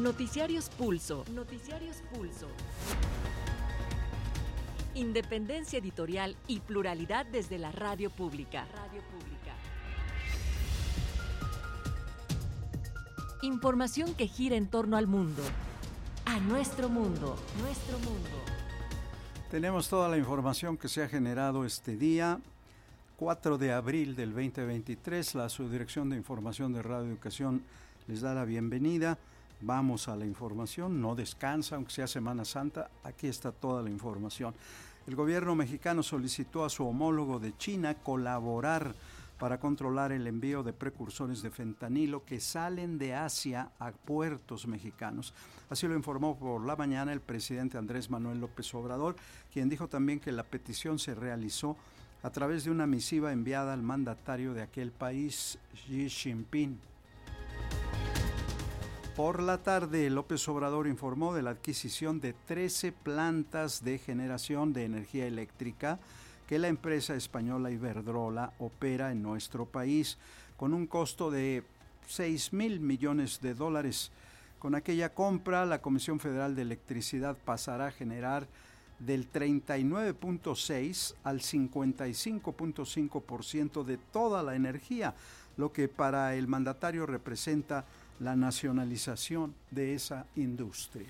Noticiarios Pulso. Noticiarios Pulso. Independencia editorial y pluralidad desde la radio pública. Radio pública. Información que gira en torno al mundo. A nuestro mundo. Nuestro mundo. Tenemos toda la información que se ha generado este día. 4 de abril del 2023, la Subdirección de Información de Radio Educación les da la bienvenida. Vamos a la información, no descansa, aunque sea Semana Santa, aquí está toda la información. El gobierno mexicano solicitó a su homólogo de China colaborar para controlar el envío de precursores de fentanilo que salen de Asia a puertos mexicanos. Así lo informó por la mañana el presidente Andrés Manuel López Obrador, quien dijo también que la petición se realizó a través de una misiva enviada al mandatario de aquel país, Xi Jinping. Por la tarde, López Obrador informó de la adquisición de 13 plantas de generación de energía eléctrica que la empresa española Iberdrola opera en nuestro país con un costo de 6 mil millones de dólares. Con aquella compra, la Comisión Federal de Electricidad pasará a generar del 39.6 al 55.5% de toda la energía, lo que para el mandatario representa la nacionalización de esa industria.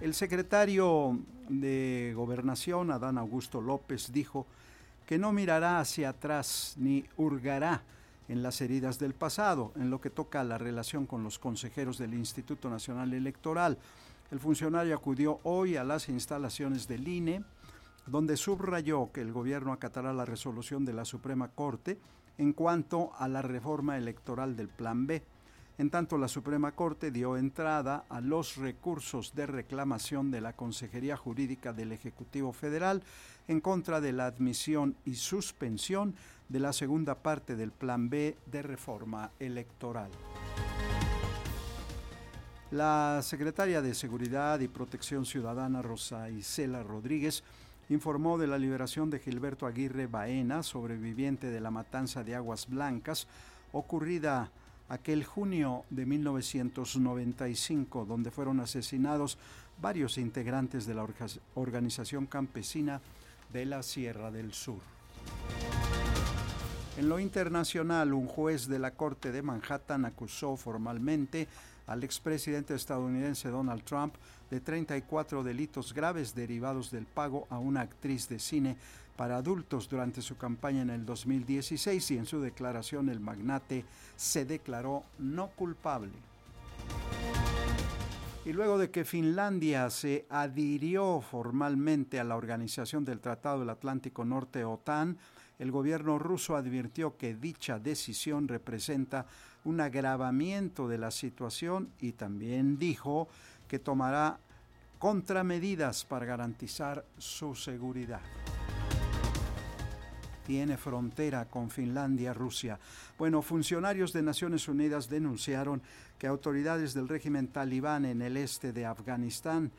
El secretario de Gobernación, Adán Augusto López, dijo que no mirará hacia atrás ni hurgará en las heridas del pasado, en lo que toca a la relación con los consejeros del Instituto Nacional Electoral. El funcionario acudió hoy a las instalaciones del INE, donde subrayó que el gobierno acatará la resolución de la Suprema Corte en cuanto a la reforma electoral del Plan B. En tanto, la Suprema Corte dio entrada a los recursos de reclamación de la Consejería Jurídica del Ejecutivo Federal en contra de la admisión y suspensión de la segunda parte del Plan B de reforma electoral. La secretaria de Seguridad y Protección Ciudadana, Rosa Isela Rodríguez, informó de la liberación de Gilberto Aguirre Baena, sobreviviente de la matanza de Aguas Blancas, ocurrida aquel junio de 1995, donde fueron asesinados varios integrantes de la organización campesina de la Sierra del Sur. En lo internacional, un juez de la Corte de Manhattan acusó formalmente al expresidente estadounidense Donald Trump de 34 delitos graves derivados del pago a una actriz de cine para adultos durante su campaña en el 2016 y en su declaración el magnate se declaró no culpable. Y luego de que Finlandia se adhirió formalmente a la Organización del Tratado del Atlántico Norte OTAN, el gobierno ruso advirtió que dicha decisión representa un agravamiento de la situación y también dijo que tomará contramedidas para garantizar su seguridad tiene frontera con Finlandia, Rusia. Bueno, funcionarios de Naciones Unidas denunciaron que autoridades del régimen talibán en el este de Afganistán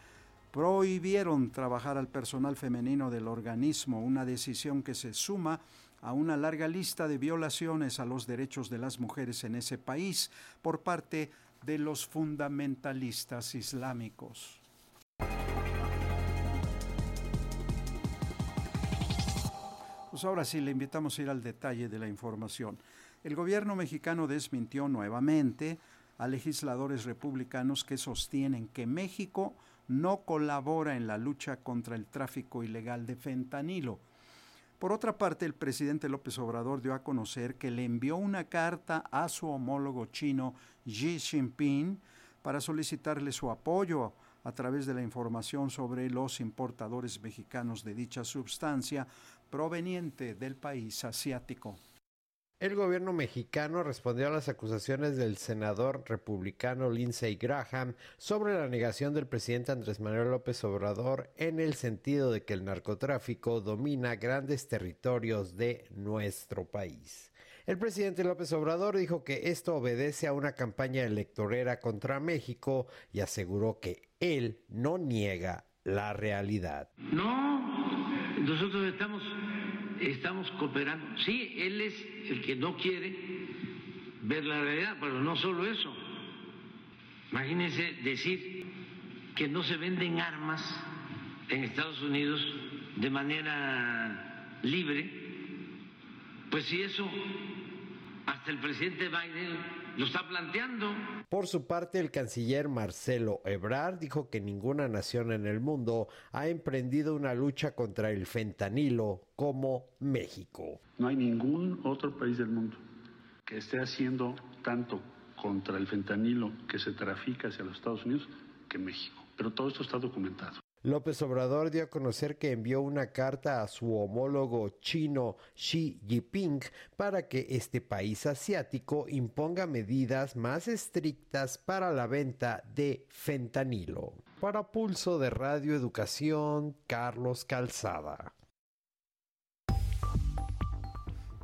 prohibieron trabajar al personal femenino del organismo, una decisión que se suma a una larga lista de violaciones a los derechos de las mujeres en ese país por parte de los fundamentalistas islámicos. Pues ahora sí, le invitamos a ir al detalle de la información. El gobierno mexicano desmintió nuevamente a legisladores republicanos que sostienen que México no colabora en la lucha contra el tráfico ilegal de fentanilo. Por otra parte, el presidente López Obrador dio a conocer que le envió una carta a su homólogo chino Xi Jinping para solicitarle su apoyo a través de la información sobre los importadores mexicanos de dicha sustancia proveniente del país asiático. El gobierno mexicano respondió a las acusaciones del senador republicano Lindsey Graham sobre la negación del presidente Andrés Manuel López Obrador en el sentido de que el narcotráfico domina grandes territorios de nuestro país. El presidente López Obrador dijo que esto obedece a una campaña electorera contra México y aseguró que él no niega la realidad. No, nosotros estamos estamos cooperando. Sí, él es el que no quiere ver la realidad, pero no solo eso. Imagínense decir que no se venden armas en Estados Unidos de manera libre, pues si eso hasta el presidente Biden lo está planteando. Por su parte, el canciller Marcelo Ebrard dijo que ninguna nación en el mundo ha emprendido una lucha contra el fentanilo como México. No hay ningún otro país del mundo que esté haciendo tanto contra el fentanilo que se trafica hacia los Estados Unidos que México. Pero todo esto está documentado. López Obrador dio a conocer que envió una carta a su homólogo chino Xi Jinping para que este país asiático imponga medidas más estrictas para la venta de fentanilo. Para Pulso de Radio Educación, Carlos Calzada.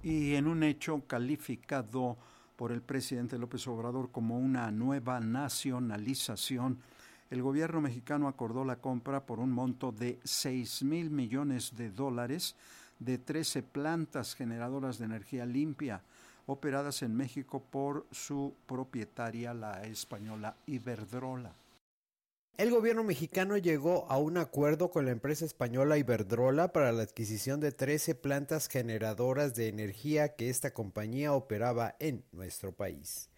Y en un hecho calificado por el presidente López Obrador como una nueva nacionalización, el gobierno mexicano acordó la compra por un monto de 6 mil millones de dólares de 13 plantas generadoras de energía limpia operadas en México por su propietaria, la española Iberdrola. El gobierno mexicano llegó a un acuerdo con la empresa española Iberdrola para la adquisición de 13 plantas generadoras de energía que esta compañía operaba en nuestro país.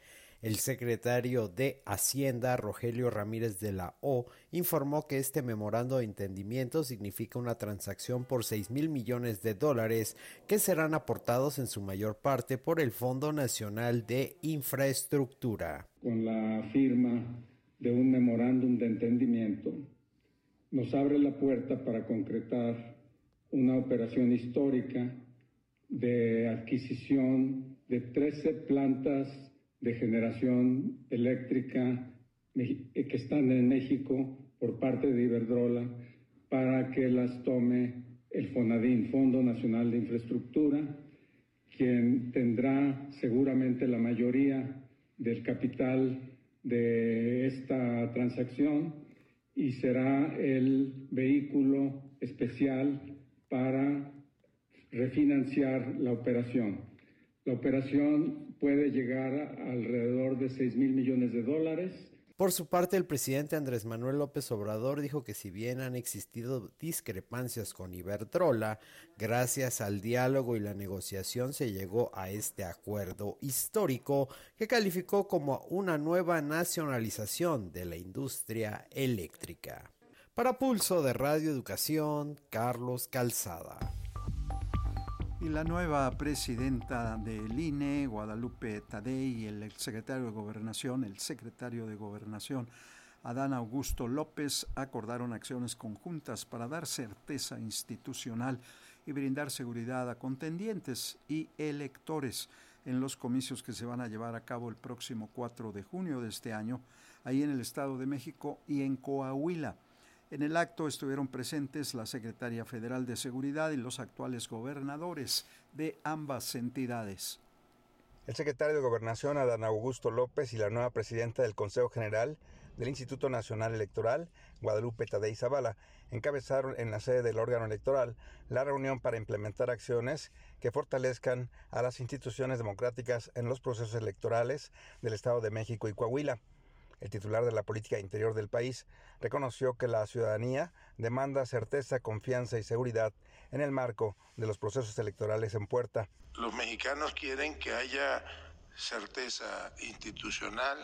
El secretario de Hacienda, Rogelio Ramírez de la O, informó que este memorando de entendimiento significa una transacción por 6 mil millones de dólares que serán aportados en su mayor parte por el Fondo Nacional de Infraestructura. Con la firma de un memorándum de entendimiento, nos abre la puerta para concretar una operación histórica de adquisición de 13 plantas de generación eléctrica eh, que están en México por parte de Iberdrola para que las tome el FONADIN, Fondo Nacional de Infraestructura, quien tendrá seguramente la mayoría del capital de esta transacción y será el vehículo especial para refinanciar la operación. La operación puede llegar alrededor de 6 mil millones de dólares. Por su parte, el presidente Andrés Manuel López Obrador dijo que si bien han existido discrepancias con Iberdrola, gracias al diálogo y la negociación se llegó a este acuerdo histórico que calificó como una nueva nacionalización de la industria eléctrica. Para Pulso de Radio Educación, Carlos Calzada. Y la nueva presidenta del INE, Guadalupe Tadei, y el secretario de Gobernación, el secretario de Gobernación, Adán Augusto López, acordaron acciones conjuntas para dar certeza institucional y brindar seguridad a contendientes y electores en los comicios que se van a llevar a cabo el próximo 4 de junio de este año, ahí en el Estado de México y en Coahuila. En el acto estuvieron presentes la Secretaria Federal de Seguridad y los actuales gobernadores de ambas entidades. El secretario de Gobernación, Adán Augusto López, y la nueva presidenta del Consejo General del Instituto Nacional Electoral, Guadalupe Tadei Zavala, encabezaron en la sede del órgano electoral la reunión para implementar acciones que fortalezcan a las instituciones democráticas en los procesos electorales del Estado de México y Coahuila. El titular de la política interior del país reconoció que la ciudadanía demanda certeza, confianza y seguridad en el marco de los procesos electorales en puerta. Los mexicanos quieren que haya certeza institucional,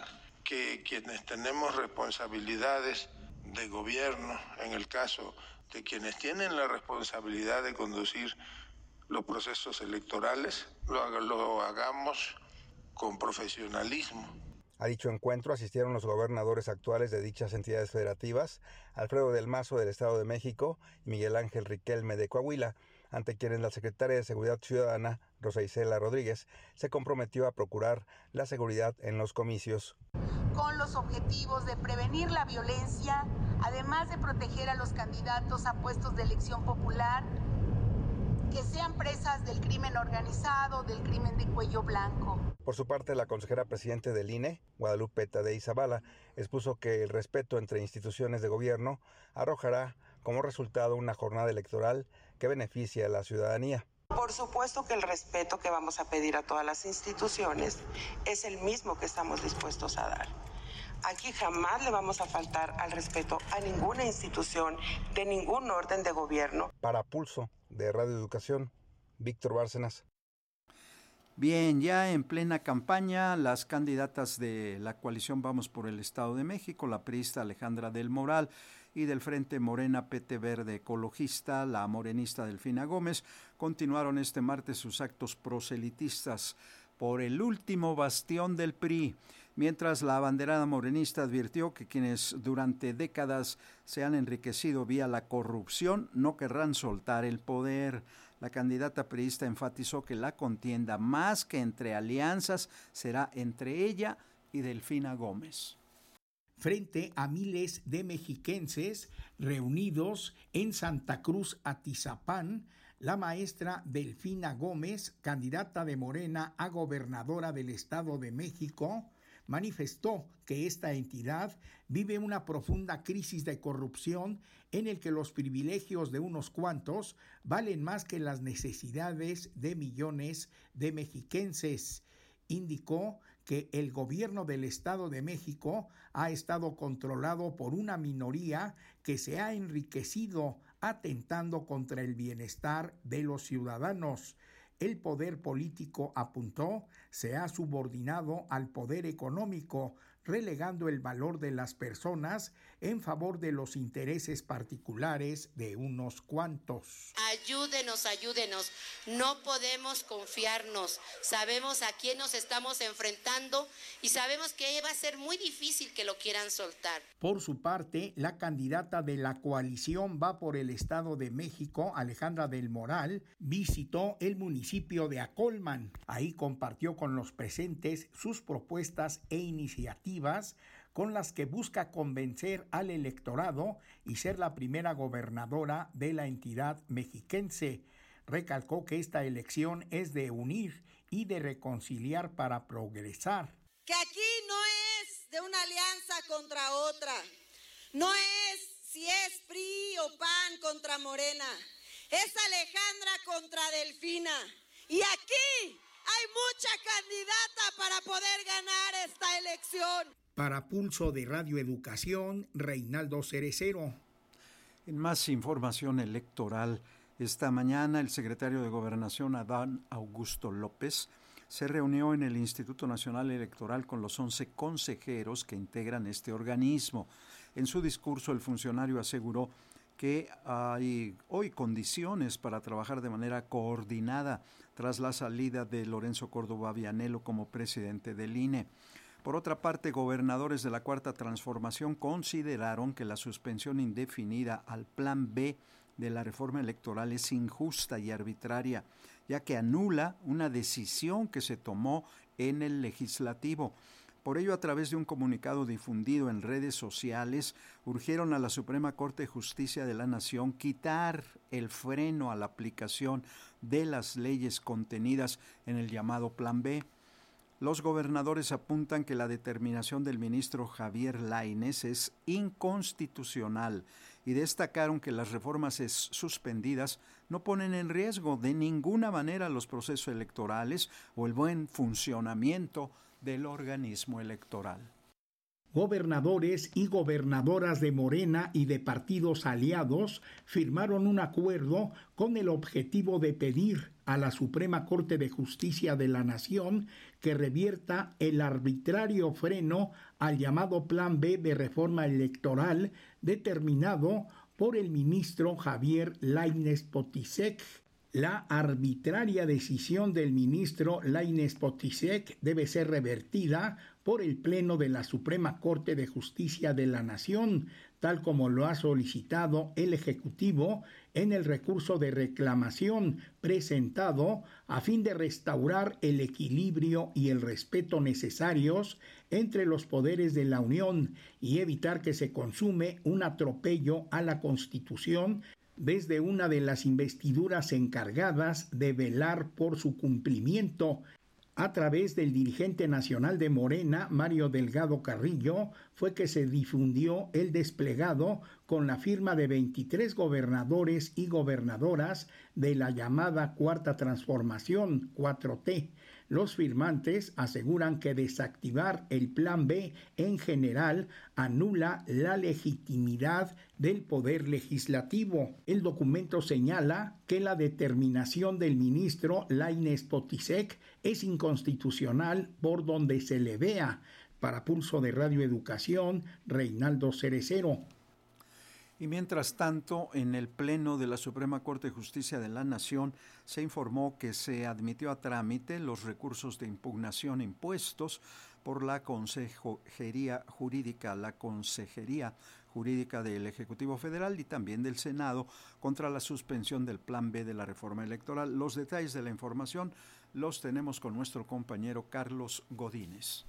que quienes tenemos responsabilidades de gobierno, en el caso de quienes tienen la responsabilidad de conducir los procesos electorales, lo, lo hagamos con profesionalismo a dicho encuentro asistieron los gobernadores actuales de dichas entidades federativas, Alfredo del Mazo del Estado de México y Miguel Ángel Riquelme de Coahuila, ante quienes la secretaria de Seguridad Ciudadana, Rosa Isela Rodríguez, se comprometió a procurar la seguridad en los comicios. Con los objetivos de prevenir la violencia, además de proteger a los candidatos a puestos de elección popular, que sean presas del crimen organizado, del crimen de cuello blanco. Por su parte, la consejera presidente del INE, Guadalupe Tadei Zavala, expuso que el respeto entre instituciones de gobierno arrojará como resultado una jornada electoral que beneficie a la ciudadanía. Por supuesto que el respeto que vamos a pedir a todas las instituciones es el mismo que estamos dispuestos a dar. Aquí jamás le vamos a faltar al respeto a ninguna institución de ningún orden de gobierno. Para Pulso de Radio Educación, Víctor Bárcenas. Bien, ya en plena campaña, las candidatas de la coalición Vamos por el Estado de México, la priista Alejandra del Moral y del Frente Morena PT Verde Ecologista, la morenista Delfina Gómez, continuaron este martes sus actos proselitistas por el último bastión del PRI, mientras la abanderada morenista advirtió que quienes durante décadas se han enriquecido vía la corrupción no querrán soltar el poder. La candidata priista enfatizó que la contienda, más que entre alianzas, será entre ella y Delfina Gómez frente a miles de mexiquenses reunidos en Santa Cruz, Atizapán, la maestra Delfina Gómez, candidata de Morena a gobernadora del Estado de México, manifestó que esta entidad vive una profunda crisis de corrupción en el que los privilegios de unos cuantos valen más que las necesidades de millones de mexiquenses. Indicó que el gobierno del Estado de México ha estado controlado por una minoría que se ha enriquecido atentando contra el bienestar de los ciudadanos. El poder político, apuntó, se ha subordinado al poder económico, relegando el valor de las personas en favor de los intereses particulares de unos cuantos. Ayúdenos, ayúdenos. No podemos confiarnos. Sabemos a quién nos estamos enfrentando y sabemos que va a ser muy difícil que lo quieran soltar. Por su parte, la candidata de la coalición va por el Estado de México, Alejandra del Moral, visitó el municipio de Acolman. Ahí compartió con los presentes sus propuestas e iniciativas con las que busca convencer al electorado y ser la primera gobernadora de la entidad mexiquense. Recalcó que esta elección es de unir y de reconciliar para progresar. Que aquí no es de una alianza contra otra, no es si es PRI o PAN contra Morena, es Alejandra contra Delfina. Y aquí hay mucha candidata para poder ganar esta elección. Para Pulso de Radio Educación, Reinaldo Cerecero. En más información electoral, esta mañana el secretario de Gobernación, Adán Augusto López, se reunió en el Instituto Nacional Electoral con los 11 consejeros que integran este organismo. En su discurso, el funcionario aseguró que hay hoy condiciones para trabajar de manera coordinada tras la salida de Lorenzo Córdoba Vianelo como presidente del INE. Por otra parte, gobernadores de la Cuarta Transformación consideraron que la suspensión indefinida al Plan B de la reforma electoral es injusta y arbitraria, ya que anula una decisión que se tomó en el legislativo. Por ello, a través de un comunicado difundido en redes sociales, urgieron a la Suprema Corte de Justicia de la Nación quitar el freno a la aplicación de las leyes contenidas en el llamado Plan B. Los gobernadores apuntan que la determinación del ministro Javier Laines es inconstitucional y destacaron que las reformas suspendidas no ponen en riesgo de ninguna manera los procesos electorales o el buen funcionamiento del organismo electoral. Gobernadores y gobernadoras de Morena y de partidos aliados firmaron un acuerdo con el objetivo de pedir a la Suprema Corte de Justicia de la Nación que revierta el arbitrario freno al llamado Plan B de reforma electoral determinado por el ministro Javier Lainez Potisek la arbitraria decisión del ministro Laines Potisek debe ser revertida por el Pleno de la Suprema Corte de Justicia de la Nación, tal como lo ha solicitado el Ejecutivo en el recurso de reclamación presentado a fin de restaurar el equilibrio y el respeto necesarios entre los poderes de la Unión y evitar que se consume un atropello a la Constitución desde una de las investiduras encargadas de velar por su cumplimiento. A través del dirigente nacional de Morena, Mario Delgado Carrillo, fue que se difundió el desplegado con la firma de 23 gobernadores y gobernadoras de la llamada Cuarta Transformación 4T. Los firmantes aseguran que desactivar el Plan B en general anula la legitimidad del poder legislativo. El documento señala que la determinación del ministro Laines Potisek es inconstitucional por donde se le vea. Para Pulso de Radio Educación, Reinaldo Cerecero. Y mientras tanto, en el Pleno de la Suprema Corte de Justicia de la Nación se informó que se admitió a trámite los recursos de impugnación impuestos por la Consejería Jurídica, la Consejería Jurídica del Ejecutivo Federal y también del Senado contra la suspensión del Plan B de la reforma electoral. Los detalles de la información los tenemos con nuestro compañero Carlos Godínez.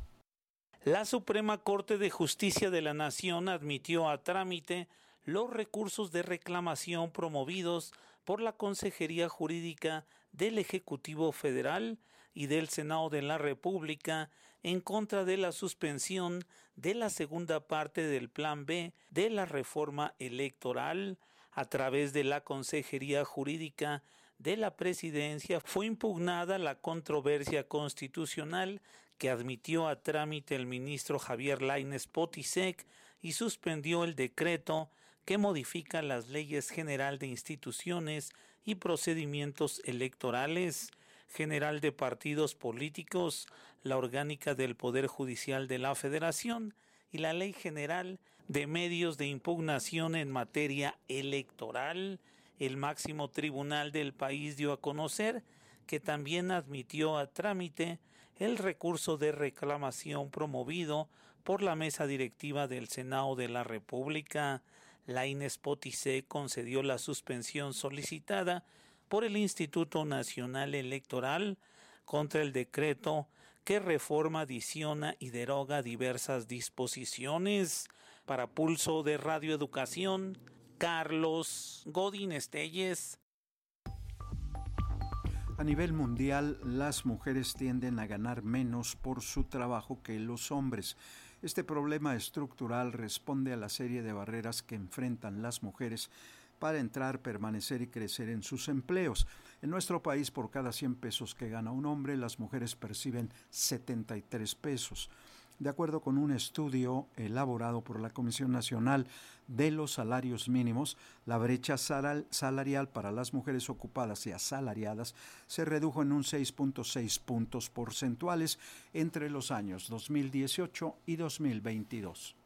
La Suprema Corte de Justicia de la Nación admitió a trámite los recursos de reclamación promovidos por la Consejería Jurídica del Ejecutivo Federal y del Senado de la República en contra de la suspensión de la segunda parte del Plan B de la reforma electoral. A través de la Consejería Jurídica de la Presidencia fue impugnada la controversia constitucional que admitió a trámite el ministro Javier Laines Potisek y suspendió el decreto que modifica las leyes general de instituciones y procedimientos electorales, general de partidos políticos, la orgánica del Poder Judicial de la Federación y la Ley General de Medios de Impugnación en materia electoral. El máximo tribunal del país dio a conocer que también admitió a trámite el recurso de reclamación promovido por la mesa directiva del Senado de la República la Poticé concedió la suspensión solicitada por el Instituto Nacional Electoral contra el decreto que reforma, adiciona y deroga diversas disposiciones. Para Pulso de Radio Educación, Carlos Godín Estelles. A nivel mundial, las mujeres tienden a ganar menos por su trabajo que los hombres. Este problema estructural responde a la serie de barreras que enfrentan las mujeres para entrar, permanecer y crecer en sus empleos. En nuestro país, por cada 100 pesos que gana un hombre, las mujeres perciben 73 pesos de acuerdo con un estudio elaborado por la Comisión Nacional de los Salarios Mínimos, la brecha salarial para las mujeres ocupadas y asalariadas se redujo en un 6.6 puntos porcentuales entre los años 2018 y 2022.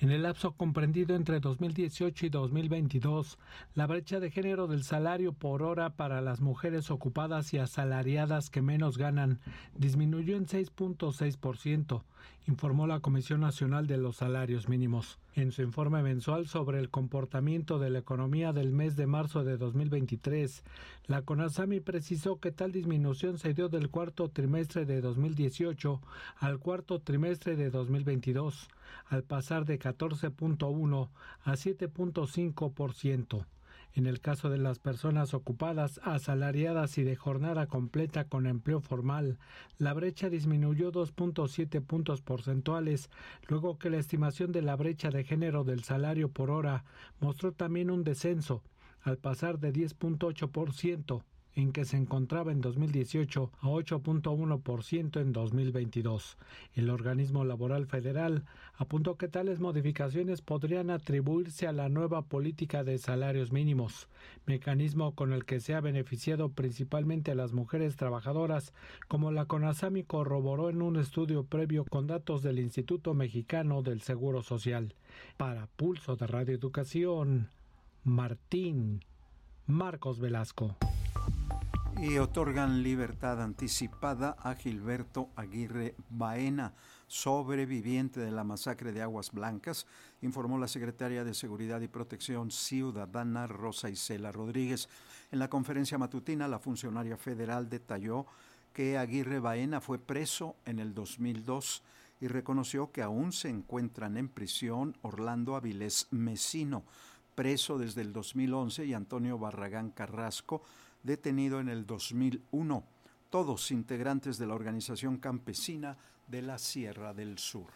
En el lapso comprendido entre 2018 y 2022, la brecha de género del salario por hora para las mujeres ocupadas y asalariadas que menos ganan disminuyó en 6.6%, informó la Comisión Nacional de los Salarios Mínimos. En su informe mensual sobre el comportamiento de la economía del mes de marzo de 2023, la CONASAMI precisó que tal disminución se dio del cuarto trimestre de 2018 al cuarto trimestre de 2022, al pasar de 14.1 a 7.5%. En el caso de las personas ocupadas, asalariadas y de jornada completa con empleo formal, la brecha disminuyó 2.7 puntos porcentuales, luego que la estimación de la brecha de género del salario por hora mostró también un descenso, al pasar de 10.8% en que se encontraba en 2018 a 8.1% en 2022. El organismo laboral federal apuntó que tales modificaciones podrían atribuirse a la nueva política de salarios mínimos, mecanismo con el que se ha beneficiado principalmente a las mujeres trabajadoras, como la CONASAMI corroboró en un estudio previo con datos del Instituto Mexicano del Seguro Social. Para Pulso de Radio Educación, Martín Marcos Velasco y otorgan libertad anticipada a Gilberto Aguirre Baena, sobreviviente de la masacre de Aguas Blancas, informó la secretaria de Seguridad y Protección Ciudadana Rosa Isela Rodríguez. En la conferencia matutina, la funcionaria federal detalló que Aguirre Baena fue preso en el 2002 y reconoció que aún se encuentran en prisión Orlando Avilés Mesino, preso desde el 2011, y Antonio Barragán Carrasco, detenido en el 2001, todos integrantes de la organización campesina de la Sierra del Sur.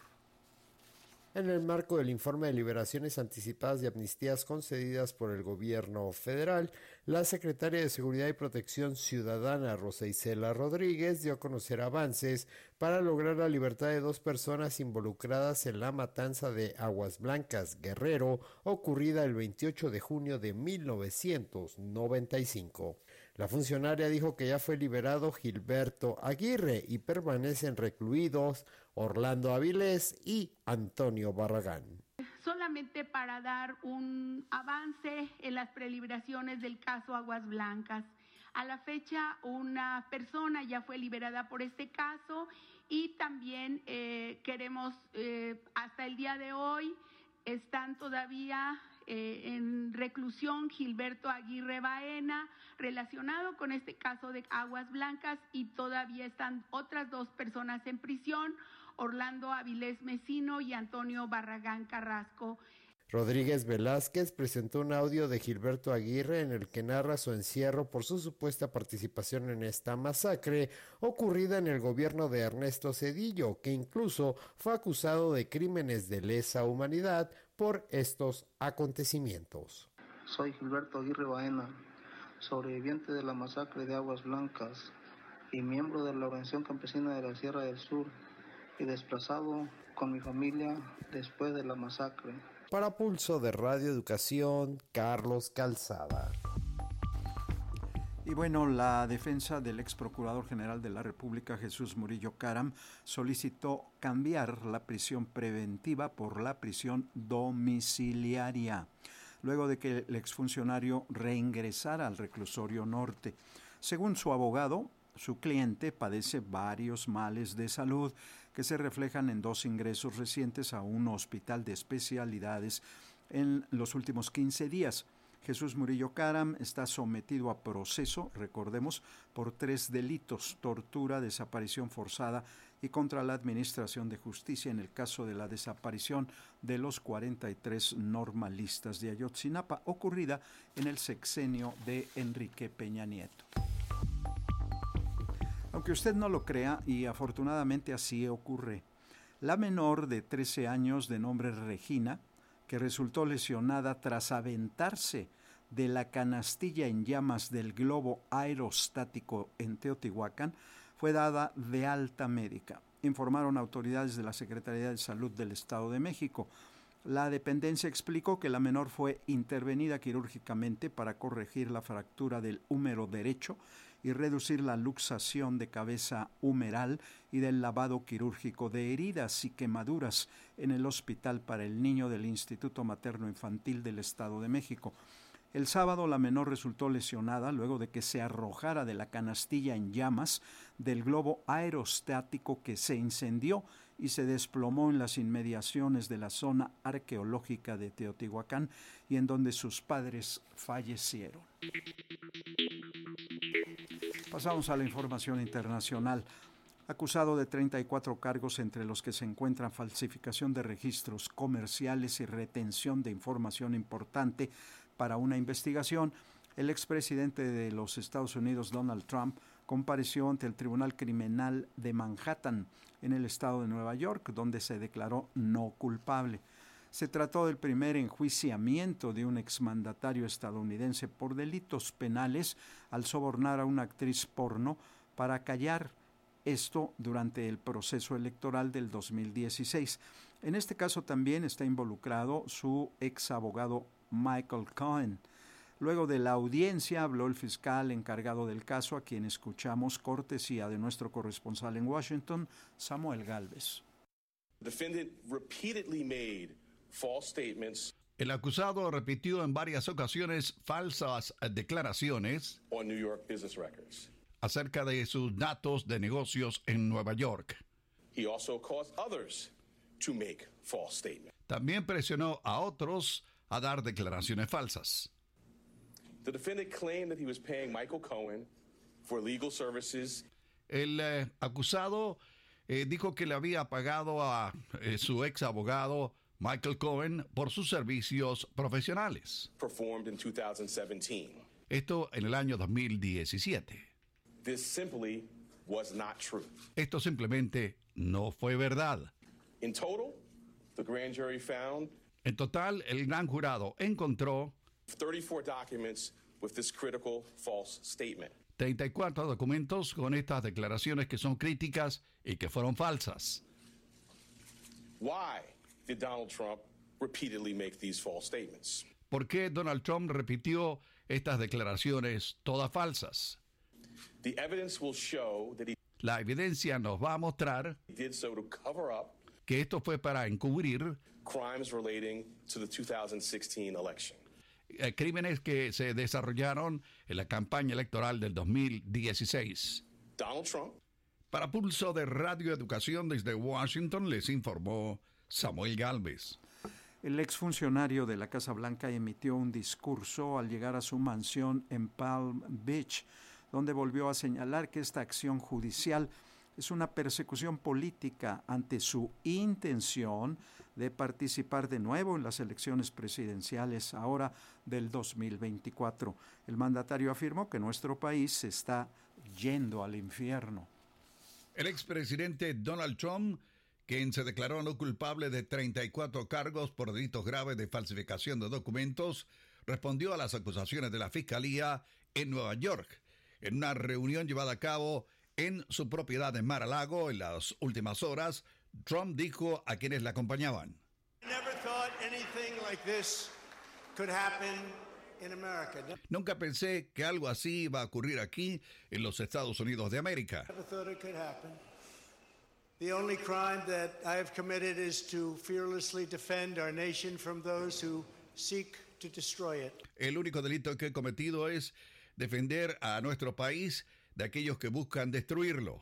en el marco del informe de liberaciones anticipadas y amnistías concedidas por el gobierno federal, la secretaria de Seguridad y Protección Ciudadana, Rosa Isela Rodríguez, dio a conocer avances para lograr la libertad de dos personas involucradas en la matanza de Aguas Blancas Guerrero, ocurrida el 28 de junio de 1995. La funcionaria dijo que ya fue liberado Gilberto Aguirre y permanecen recluidos Orlando Avilés y Antonio Barragán. Solamente para dar un avance en las preliberaciones del caso Aguas Blancas. A la fecha, una persona ya fue liberada por este caso y también eh, queremos, eh, hasta el día de hoy, están todavía eh, en reclusión Gilberto Aguirre Baena, relacionado con este caso de Aguas Blancas, y todavía están otras dos personas en prisión, Orlando Avilés Mesino y Antonio Barragán Carrasco. Rodríguez Velázquez presentó un audio de Gilberto Aguirre en el que narra su encierro por su supuesta participación en esta masacre ocurrida en el gobierno de Ernesto Cedillo, que incluso fue acusado de crímenes de lesa humanidad por estos acontecimientos. Soy Gilberto Aguirre Baena, sobreviviente de la masacre de Aguas Blancas y miembro de la Organización Campesina de la Sierra del Sur y desplazado con mi familia después de la masacre. Para Pulso de Radio Educación, Carlos Calzada. Y bueno, la defensa del ex procurador general de la República, Jesús Murillo Caram, solicitó cambiar la prisión preventiva por la prisión domiciliaria, luego de que el exfuncionario reingresara al reclusorio norte. Según su abogado, su cliente padece varios males de salud que se reflejan en dos ingresos recientes a un hospital de especialidades en los últimos 15 días. Jesús Murillo Caram está sometido a proceso, recordemos, por tres delitos, tortura, desaparición forzada y contra la Administración de Justicia en el caso de la desaparición de los 43 normalistas de Ayotzinapa, ocurrida en el sexenio de Enrique Peña Nieto. Aunque usted no lo crea, y afortunadamente así ocurre, la menor de 13 años de nombre Regina, que resultó lesionada tras aventarse de la canastilla en llamas del globo aerostático en Teotihuacán, fue dada de alta médica, informaron autoridades de la Secretaría de Salud del Estado de México. La dependencia explicó que la menor fue intervenida quirúrgicamente para corregir la fractura del húmero derecho y reducir la luxación de cabeza humeral y del lavado quirúrgico de heridas y quemaduras en el Hospital para el Niño del Instituto Materno Infantil del Estado de México. El sábado la menor resultó lesionada luego de que se arrojara de la canastilla en llamas del globo aerostático que se incendió y se desplomó en las inmediaciones de la zona arqueológica de Teotihuacán y en donde sus padres fallecieron. Pasamos a la información internacional. Acusado de 34 cargos entre los que se encuentran falsificación de registros comerciales y retención de información importante para una investigación, el expresidente de los Estados Unidos, Donald Trump, compareció ante el Tribunal Criminal de Manhattan, en el estado de Nueva York, donde se declaró no culpable. Se trató del primer enjuiciamiento de un exmandatario estadounidense por delitos penales al sobornar a una actriz porno para callar esto durante el proceso electoral del 2016. En este caso también está involucrado su ex abogado Michael Cohen. Luego de la audiencia habló el fiscal encargado del caso, a quien escuchamos cortesía de nuestro corresponsal en Washington, Samuel Galvez. El acusado repitió en varias ocasiones falsas declaraciones acerca de sus datos de negocios en Nueva York. También presionó a otros a dar declaraciones falsas. El eh, acusado eh, dijo que le había pagado a eh, su ex abogado Michael Cohen por sus servicios profesionales. Esto en el año 2017. Esto simplemente no fue verdad. En total, el gran jurado encontró 34 documentos con estas declaraciones que son críticas y que fueron falsas. ¿Por qué Donald Trump repitió estas declaraciones todas falsas? La evidencia nos va a mostrar que esto fue para encubrir eh, crímenes que se desarrollaron en la campaña electoral del 2016. Donald Trump. Para Pulso de Radio Educación desde Washington les informó Samuel Galvez. El exfuncionario de la Casa Blanca emitió un discurso al llegar a su mansión en Palm Beach, donde volvió a señalar que esta acción judicial es una persecución política ante su intención de participar de nuevo en las elecciones presidenciales ahora del 2024. El mandatario afirmó que nuestro país se está yendo al infierno. El expresidente Donald Trump, quien se declaró no culpable de 34 cargos por delitos graves de falsificación de documentos, respondió a las acusaciones de la Fiscalía en Nueva York. En una reunión llevada a cabo en su propiedad en Mar-a-Lago en las últimas horas, Trump dijo a quienes la acompañaban. Nunca pensé que algo así iba a ocurrir aquí en los Estados Unidos de América. The only crime that I have committed is to fearlessly defend our nation from those who seek to destroy it. El único delito que he cometido es defender a nuestro país de aquellos que buscan destruirlo.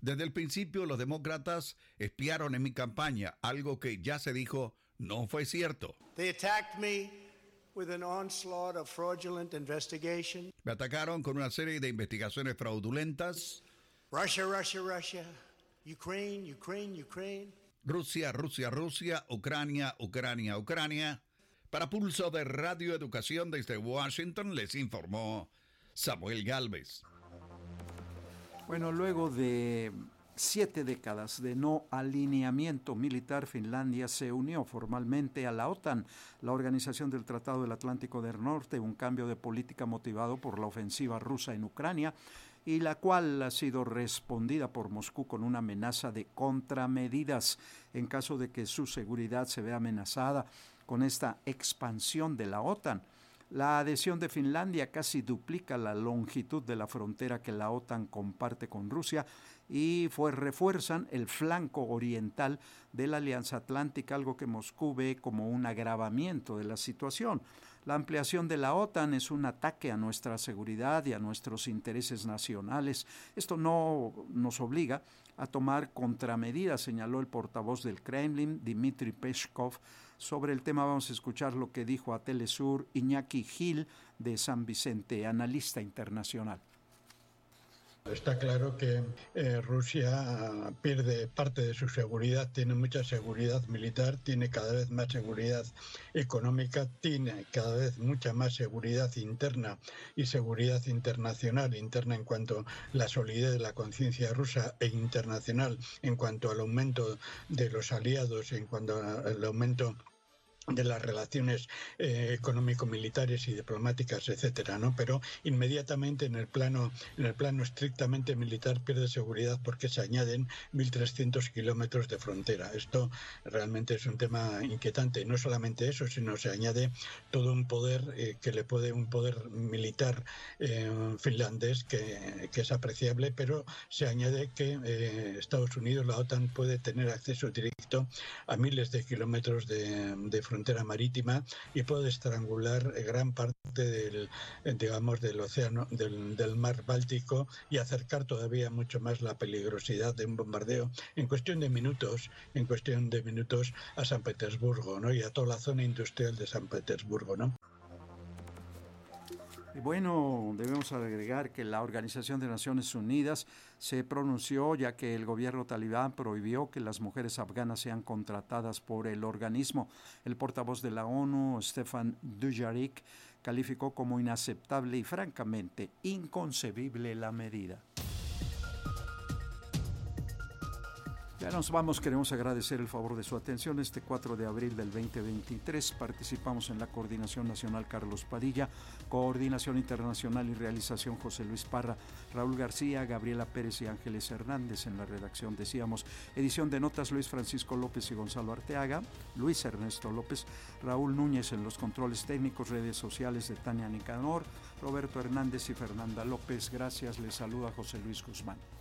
Desde el principio los demócratas espiaron en mi campaña, algo que ya se dijo no fue cierto. Me atacaron con una serie de investigaciones fraudulentas. Rusia, Rusia, Rusia, Ucrania, Ucrania, Ucrania. Para Pulso de Radio Educación desde Washington les informó Samuel Galvez. Bueno, luego de siete décadas de no alineamiento militar, Finlandia se unió formalmente a la OTAN, la Organización del Tratado del Atlántico del Norte, un cambio de política motivado por la ofensiva rusa en Ucrania y la cual ha sido respondida por Moscú con una amenaza de contramedidas en caso de que su seguridad se vea amenazada con esta expansión de la OTAN. La adhesión de Finlandia casi duplica la longitud de la frontera que la OTAN comparte con Rusia y fue, refuerzan el flanco oriental de la Alianza Atlántica, algo que Moscú ve como un agravamiento de la situación. La ampliación de la OTAN es un ataque a nuestra seguridad y a nuestros intereses nacionales. Esto no nos obliga a tomar contramedidas, señaló el portavoz del Kremlin, Dmitry Peskov. Sobre el tema vamos a escuchar lo que dijo a Telesur Iñaki Gil de San Vicente, analista internacional. Está claro que eh, Rusia pierde parte de su seguridad, tiene mucha seguridad militar, tiene cada vez más seguridad económica, tiene cada vez mucha más seguridad interna y seguridad internacional, interna en cuanto a la solidez de la conciencia rusa e internacional en cuanto al aumento de los aliados, en cuanto al aumento de las relaciones eh, económico-militares y diplomáticas, etcétera, ¿no? Pero inmediatamente en el plano, en el plano estrictamente militar pierde seguridad porque se añaden 1.300 kilómetros de frontera. Esto realmente es un tema inquietante. No solamente eso, sino se añade todo un poder eh, que le puede un poder militar eh, finlandés que, que, es apreciable, pero se añade que Estados Unidos, la OTAN, puede tener acceso directo a miles de kilómetros de, de frontera frontera marítima y puede estrangular gran parte del, digamos, del océano, del, del mar Báltico y acercar todavía mucho más la peligrosidad de un bombardeo en cuestión de minutos, en cuestión de minutos a San Petersburgo, ¿no? Y a toda la zona industrial de San Petersburgo, ¿no? Bueno, debemos agregar que la Organización de Naciones Unidas se pronunció ya que el gobierno talibán prohibió que las mujeres afganas sean contratadas por el organismo. El portavoz de la ONU, Stefan Dujarric, calificó como inaceptable y francamente inconcebible la medida. Ya nos vamos, queremos agradecer el favor de su atención. Este 4 de abril del 2023 participamos en la Coordinación Nacional Carlos Padilla, Coordinación Internacional y Realización José Luis Parra, Raúl García, Gabriela Pérez y Ángeles Hernández en la redacción, decíamos, edición de notas Luis Francisco López y Gonzalo Arteaga, Luis Ernesto López, Raúl Núñez en los controles técnicos, redes sociales de Tania Nicanor, Roberto Hernández y Fernanda López. Gracias, les saluda José Luis Guzmán.